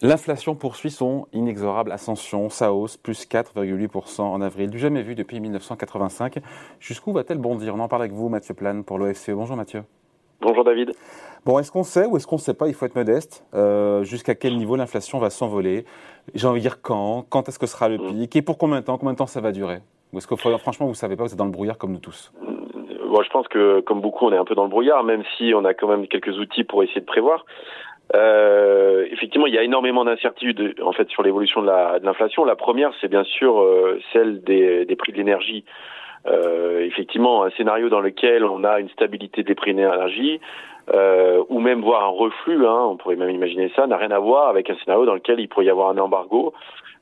L'inflation poursuit son inexorable ascension, sa hausse, plus 4,8% en avril, du jamais vu depuis 1985. Jusqu'où va-t-elle bondir? On en parle avec vous, Mathieu Plane, pour l'OFCE. Bonjour Mathieu. Bonjour David. Bon, est-ce qu'on sait ou est-ce qu'on ne sait pas? Il faut être modeste. Euh, jusqu'à quel niveau l'inflation va s'envoler? J'ai envie de dire quand? Quand est-ce que sera le mm. pic? Et pour combien de temps? Combien de temps ça va durer? Ou est-ce que franchement, vous ne savez pas, vous êtes dans le brouillard comme nous tous? Bon, je pense que comme beaucoup, on est un peu dans le brouillard, même si on a quand même quelques outils pour essayer de prévoir. Euh, effectivement, il y a énormément d'incertitudes en fait sur l'évolution de l'inflation. La, première, c'est bien sûr euh, celle des, des, prix de l'énergie. Euh, effectivement, un scénario dans lequel on a une stabilité des prix de l'énergie, euh, ou même voir un reflux, hein, on pourrait même imaginer ça, n'a rien à voir avec un scénario dans lequel il pourrait y avoir un embargo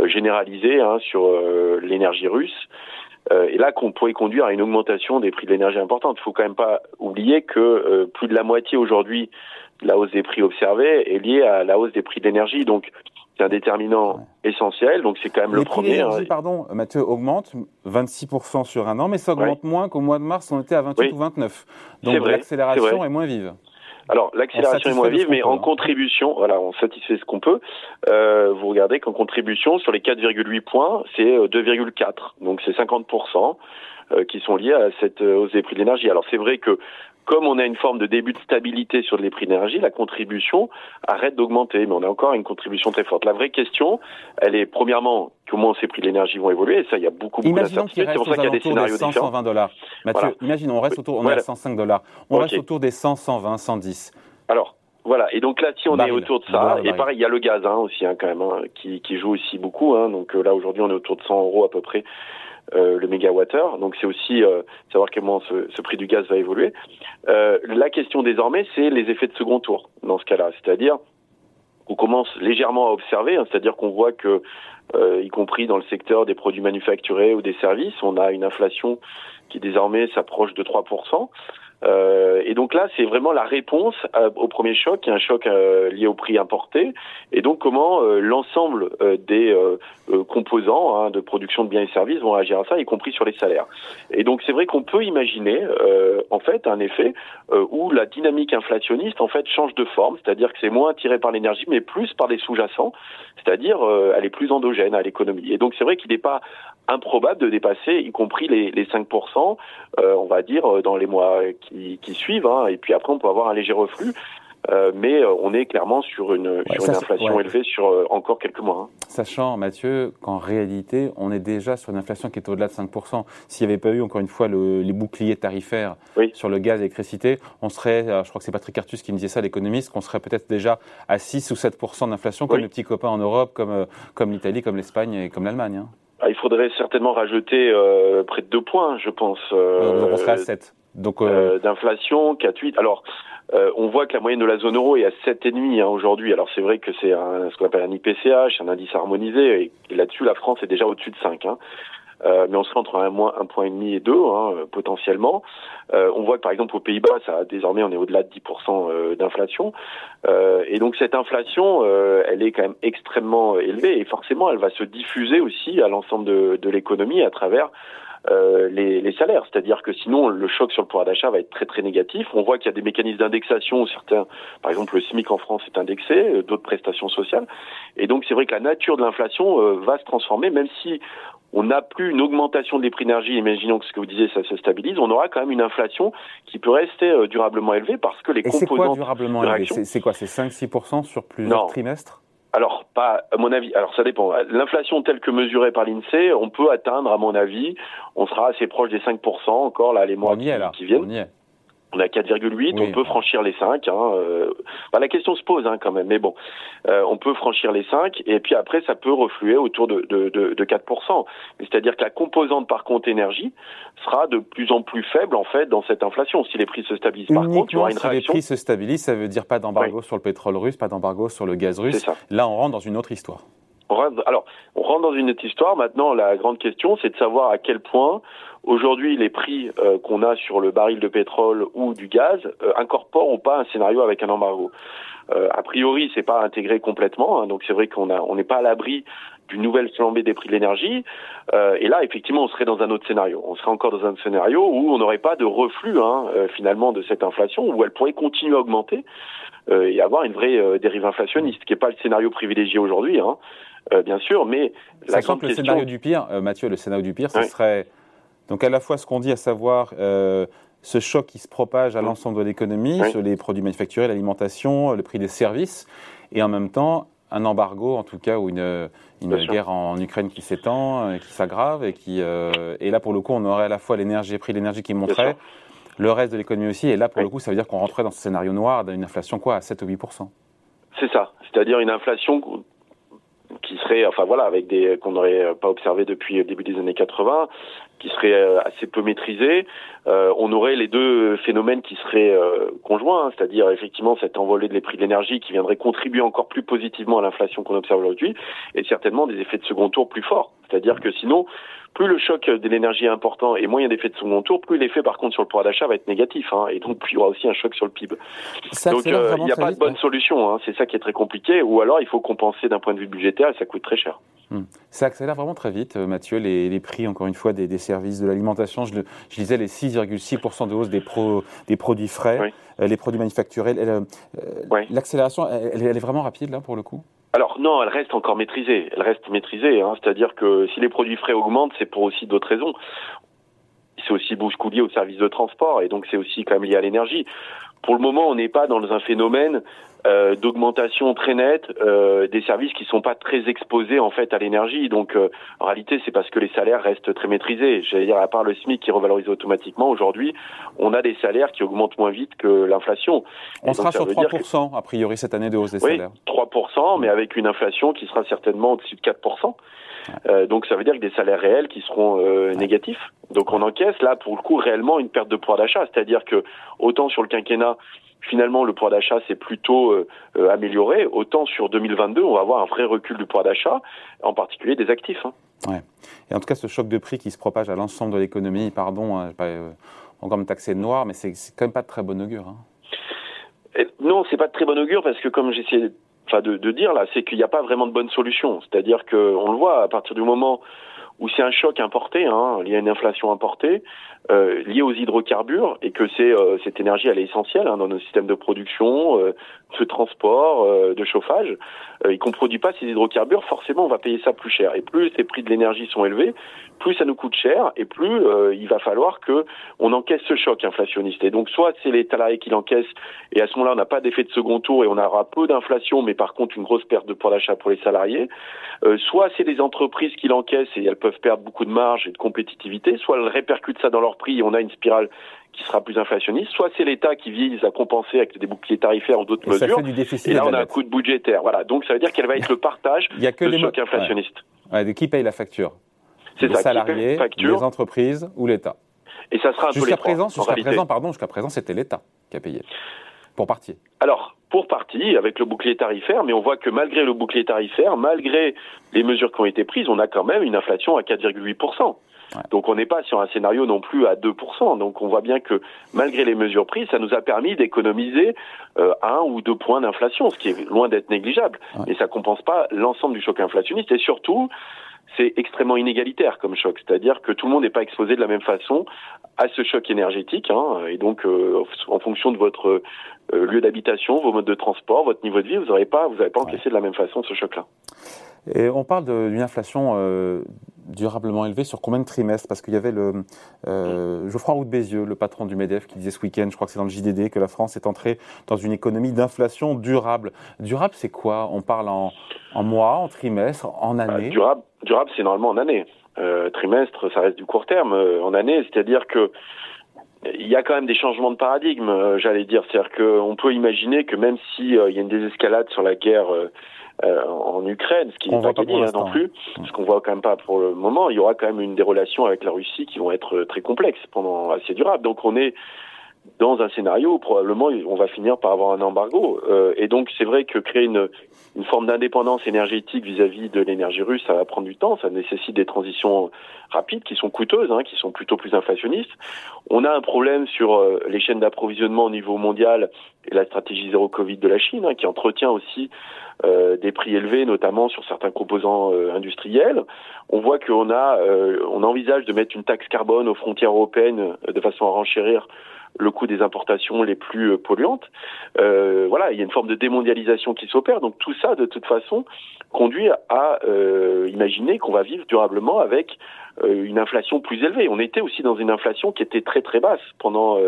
euh, généralisé hein, sur euh, l'énergie russe. Et là, qu'on pourrait conduire à une augmentation des prix de l'énergie importante. Il faut quand même pas oublier que plus de la moitié aujourd'hui la hausse des prix observée est liée à la hausse des prix de l'énergie. Donc, c'est un déterminant essentiel. Donc, c'est quand même le premier. Les prix pardon, Mathieu, augmente 26% sur un an, mais ça augmente moins qu'au mois de mars, on était à 28 ou 29. Donc, l'accélération est, moins vive. Alors l'accélération est moins vive, mais en hein. contribution, voilà, on satisfait ce qu'on peut. Euh, vous regardez qu'en contribution sur les 4,8 points, c'est 2,4, euh, donc c'est 50 euh, qui sont liés à cette hausse des prix de l'énergie. Alors c'est vrai que comme on a une forme de début de stabilité sur les prix d'énergie, la contribution arrête d'augmenter, mais on a encore une contribution très forte. La vraie question, elle est premièrement comment ces prix de l'énergie vont évoluer. Et ça, il y a beaucoup, beaucoup d'incertitudes. C'est pour ça qu'il y a des scénarios des 100, 120 dollars. Mathieu, imaginons, on reste autour, on est à 105 dollars. On reste autour des 100, 120, 110. Alors, voilà. Et donc là, si on est autour de ça, et pareil, il y a le gaz hein, aussi hein, quand même, hein, qui, qui, joue aussi beaucoup. Donc euh, là, aujourd'hui, on est autour de 100 euros à peu près le mégawattheure. Donc c'est aussi euh, savoir comment ce, ce, prix du gaz va évoluer. Euh, la question désormais, c'est les effets de second tour dans ce cas-là, c'est-à-dire on commence légèrement à observer, hein, c'est-à-dire qu'on voit que, euh, y compris dans le secteur des produits manufacturés ou des services, on a une inflation qui désormais s'approche de 3%. Euh, et donc là, c'est vraiment la réponse au premier choc, qui est un choc euh, lié au prix importé, et donc comment euh, l'ensemble des composants hein, de production de biens et services vont réagir à ça, y compris sur les salaires. Et donc c'est vrai qu'on peut imaginer en fait un effet où la dynamique inflationniste en fait change de forme, c'est-à-dire que c'est moins tiré par l'énergie, mais plus par des sous-jacents, c'est-à-dire elle est plus endogène à l'économie. Et donc c'est vrai qu'il n'est pas improbable de dépasser, y compris les, les 5%, on va dire, dans les mois qui, qui suivent. Hein, et puis après, on peut avoir un léger reflux. Euh, mais euh, on est clairement sur une, sur une inflation élevée sur euh, encore quelques mois. Hein. Sachant, Mathieu, qu'en réalité, on est déjà sur une inflation qui est au-delà de 5%. S'il n'y avait pas eu, encore une fois, le, les boucliers tarifaires sur le gaz et l'électricité, on serait, je crois que c'est Patrick Artus qui me disait ça, l'économiste, qu'on serait peut-être déjà à 6 ou 7% d'inflation, comme les petits copains en Europe, comme, comme l'Italie, comme l'Espagne et comme l'Allemagne. Hein. Ah, il faudrait certainement rajouter près de 2 points, je pense. on serait à 7. Donc euh, euh... d'inflation, 4,8. Alors euh, on voit que la moyenne de la zone euro est à 7,5 hein, aujourd'hui. Alors c'est vrai que c'est ce qu'on appelle un IPCH, un indice harmonisé, et, là-dessus la France est déjà au-dessus de 5. Hein. Euh, mais on serait entre un moins un point et demi et deux hein, potentiellement. Euh, on voit que par exemple aux Pays-Bas, ça désormais on est au-delà de 10% euh, d'inflation. Euh, et donc cette inflation, elle est quand même extrêmement élevée et forcément elle va se diffuser aussi à l'ensemble de, de l'économie à travers euh, les, les, salaires. C'est-à-dire que sinon, le choc sur le pouvoir d'achat va être très très négatif. On voit qu'il y a des mécanismes d'indexation. Certains, par exemple, le SMIC en France est indexé, euh, d'autres prestations sociales. Et donc, c'est vrai que la nature de l'inflation euh, va se transformer, même si on n'a plus une augmentation des prix d'énergie, imaginons que ce que vous disiez, ça se stabilise, on aura quand même une inflation qui peut rester durablement élevée parce que les Et composants... c'est quoi durablement élevé C'est quoi C'est 5-6% sur plusieurs trimestres? Alors, pas, à mon avis, alors ça dépend. L'inflation telle que mesurée par l'INSEE, on peut atteindre, à mon avis, on sera assez proche des 5% encore, là, les mois qui, qui, viennent. On a 4,8, on peut franchir les 5. Hein, euh, la question se pose hein, quand même, mais bon, euh, on peut franchir les 5 et puis après ça peut refluer autour de, de, de, de 4%. C'est-à-dire que la composante par contre énergie sera de plus en plus faible en fait dans cette inflation. Si les prix se stabilisent par contre, il y aura une si les prix se stabilisent, ça veut dire pas d'embargo sur le pétrole russe, pas d'embargo sur le gaz russe. Là, on rentre dans une autre histoire. Alors, on rentre dans une autre histoire. Maintenant, la grande question, c'est de savoir à quel point aujourd'hui les prix euh, qu'on a sur le baril de pétrole ou du gaz euh, incorporent ou pas un scénario avec un embargo. Euh, a priori, c'est pas intégré complètement, hein, donc c'est vrai qu'on on n'est pas à l'abri d'une nouvelle flambée des prix de l'énergie. Euh, et là, effectivement, on serait dans un autre scénario. On serait encore dans un scénario où on n'aurait pas de reflux hein, euh, finalement de cette inflation, où elle pourrait continuer à augmenter euh, et avoir une vraie dérive inflationniste, qui n'est pas le scénario privilégié aujourd'hui, hein, bien sûr. Mais la grande que le scénario du pire, Mathieu, le scénario du pire, ce serait donc à la fois ce qu'on dit, à savoir ce choc qui se propage à l'ensemble de l'économie, sur les produits manufacturés, l'alimentation, le prix des services, et en même temps un embargo, en tout cas, ou une, une guerre en Ukraine qui s'étend, qui s'aggrave, et qui euh, et là pour le coup, on aurait à la fois l'énergie, les prix de l'énergie qui monterait, le reste de l'économie aussi, et là pour le coup, ça veut dire qu'on rentrait dans ce scénario noir d'une inflation quoi, à 7 ou 8 C'est ça, c'est-à-dire une inflation qui serait, enfin voilà, avec des qu'on n'aurait pas observé depuis le début des années 80, qui serait euh, assez peu maîtrisé. Euh, on aurait les deux phénomènes qui seraient euh, conjoints, hein, c'est-à-dire effectivement cette envolée des prix de l'énergie qui viendrait contribuer encore plus positivement à l'inflation qu'on observe aujourd'hui, et certainement des effets de second tour plus forts. C'est-à-dire que sinon, plus le choc de l'énergie est important et moins il y a d'effets de second tour, plus l'effet par contre sur le pouvoir d'achat va être négatif, hein, et donc plus il y aura aussi un choc sur le PIB. donc il n'y a pas de bonne solution, hein, c'est ça qui est très compliqué, ou alors il faut compenser d'un point de vue budgétaire et ça coûte très cher. Hmm. Ça accélère vraiment très vite, Mathieu, les, les prix encore une fois des, des services de l'alimentation. Je, je, lisais les 6,6% de hausse des, pro, des produits frais, euh, les produits manufacturés. Euh, l'accélération, elle, elle, est vraiment rapide là pour le coup? Alors non, elle reste encore maîtrisée. Elle reste maîtrisée, hein. c'est-à-dire que si les produits frais augmentent, c'est pour aussi d'autres raisons. C'est aussi beaucoup lié au service de transport et donc c'est aussi quand même lié à l'énergie. Pour le moment, on n'est pas dans un phénomène euh, d'augmentation très nette euh, des services qui sont pas très exposés en fait à l'énergie. Donc euh, en réalité, c'est parce que les salaires restent très maîtrisés. J'allais dire à part le SMIC qui revalorise automatiquement aujourd'hui, on a des salaires qui augmentent moins vite que l'inflation. On sera sur 3 a priori cette année de hausse des oui, salaires. 3 mais avec une inflation qui sera certainement au-dessus de 4 euh, donc ça veut dire que des salaires réels qui seront euh, négatifs. Donc on encaisse là pour le coup réellement une perte de pouvoir d'achat, c'est-à-dire que autant sur le quinquennat finalement le pouvoir d'achat s'est plutôt euh, euh, amélioré, autant sur 2022 on va avoir un vrai recul du pouvoir d'achat, en particulier des actifs. Hein. Ouais. Et en tout cas ce choc de prix qui se propage à l'ensemble de l'économie, pardon, hein, pas, euh, encore me taxer de noir, mais c'est quand même pas de très bon augure. Hein. Et non, c'est pas de très bon augure parce que comme j'essayais de, de, dire là, c'est qu'il n'y a pas vraiment de bonne solution. C'est-à-dire que on le voit à partir du moment où c'est un choc importé, hein, lié à une inflation importée, euh, liée aux hydrocarbures, et que c'est euh, cette énergie elle est essentielle hein, dans nos systèmes de production, euh, de transport, euh, de chauffage, euh, et qu'on produit pas ces hydrocarbures, forcément on va payer ça plus cher. Et plus les prix de l'énergie sont élevés, plus ça nous coûte cher, et plus euh, il va falloir que on encaisse ce choc inflationniste. Et donc soit c'est les salariés qui l'encaissent, et à ce moment-là on n'a pas d'effet de second tour et on aura peu d'inflation, mais par contre une grosse perte de pouvoir d'achat pour les salariés. soit c'est les entreprises qui l'encaissent et elles peuvent perdre beaucoup de marge et de compétitivité, soit elles répercutent ça dans leur prix et on a une spirale qui sera plus inflationniste, soit c'est l'État qui vise à compenser avec des boucliers tarifaires ou d'autres mesures. et là, on a un coût de budgétaire. Voilà. Donc, ça veut dire qu'elle va être le partage Il y a que de les choc inflationniste. Ouais. qui paye la facture? C'est Les salariés, les entreprises ou l'État? Et ça sera un jusqu'à peu présent, jusqu'à présent, pardon, jusqu'à présent, c'était l'État qui a payé. Pour partie. Alors, pour partie, avec le bouclier tarifaire, mais on voit que malgré le bouclier tarifaire, malgré les mesures qui ont été prises, on a quand même une inflation à 4,8%. Donc on n'est pas sur un scénario non plus à 2%. Donc on voit bien que malgré les mesures prises, ça nous a permis d'économiser euh, un ou deux points d'inflation, ce qui est loin d'être négligeable. Mais ça compense pas l'ensemble du choc inflationniste. Et surtout, c'est extrêmement inégalitaire comme choc. C'est-à-dire que tout le monde n'est pas exposé de la même façon à ce choc énergétique. Hein. Et donc, euh, en fonction de votre euh, lieu d'habitation, vos modes de transport, votre niveau de vie, vous n'aurez pas, vous n'avez pas encaissé de la même façon ce choc-là. Et on parle d'une inflation euh, durablement élevée sur combien de trimestres? Parce qu'il y avait le euh, Geoffroy Roux de Bézieux, le patron du MEDEF, qui disait ce week-end, je crois que c'est dans le JDD, que la France est entrée dans une économie d'inflation durable. Durable, c'est quoi? On parle en, en, mois, en trimestre, en bah, année? Durable, durable c'est normalement en année. Euh, trimestre, ça reste du court terme. En année, c'est-à-dire que il y a quand même des changements de paradigme, j'allais dire. C'est-à-dire qu'on peut imaginer que même s'il y a une désescalade sur la guerre euh, en Ukraine, ce qui n'est pas gagné hein, non plus, ce qu'on voit quand même pas pour le moment. Il y aura quand même une des relations avec la Russie qui vont être très complexes pendant assez durables. Donc on est dans un scénario où probablement on va finir par avoir un embargo. Euh, et donc c'est vrai que créer une, une forme d'indépendance énergétique vis-à-vis de l'énergie russe, ça va prendre du temps, ça nécessite des transitions rapides qui sont coûteuses, hein, qui sont plutôt plus inflationnistes. On a un problème sur euh, les chaînes d'approvisionnement au niveau mondial et la stratégie zéro Covid de la Chine, hein, qui entretient aussi des prix élevés, notamment sur certains composants industriels. On voit qu'on a, on envisage de mettre une taxe carbone aux frontières européennes de façon à renchérir le coût des importations les plus euh, polluantes. Euh, voilà, il y a une forme de démondialisation qui s'opère. Donc tout ça, de toute façon, conduit à euh, imaginer qu'on va vivre durablement avec une inflation plus élevée. On était aussi dans une inflation qui était très très basse pendant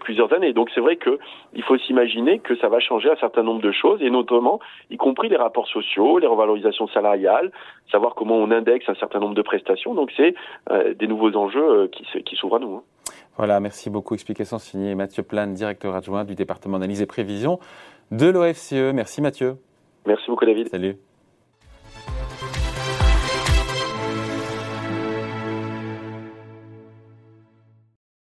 plusieurs années. Donc c'est vrai que il faut s'imaginer que ça va changer un certain nombre de choses, et notamment, y compris les rapports sociaux, les revalorisations salariales, savoir comment on indexe un certain nombre de prestations. Donc c'est des nouveaux enjeux qui, qui s'ouvrent à nous. Hein. Voilà, merci beaucoup. Explication signée Mathieu Plane, directeur adjoint du département d'analyse et prévision de l'OFCE. Merci Mathieu. Merci beaucoup David. Salut.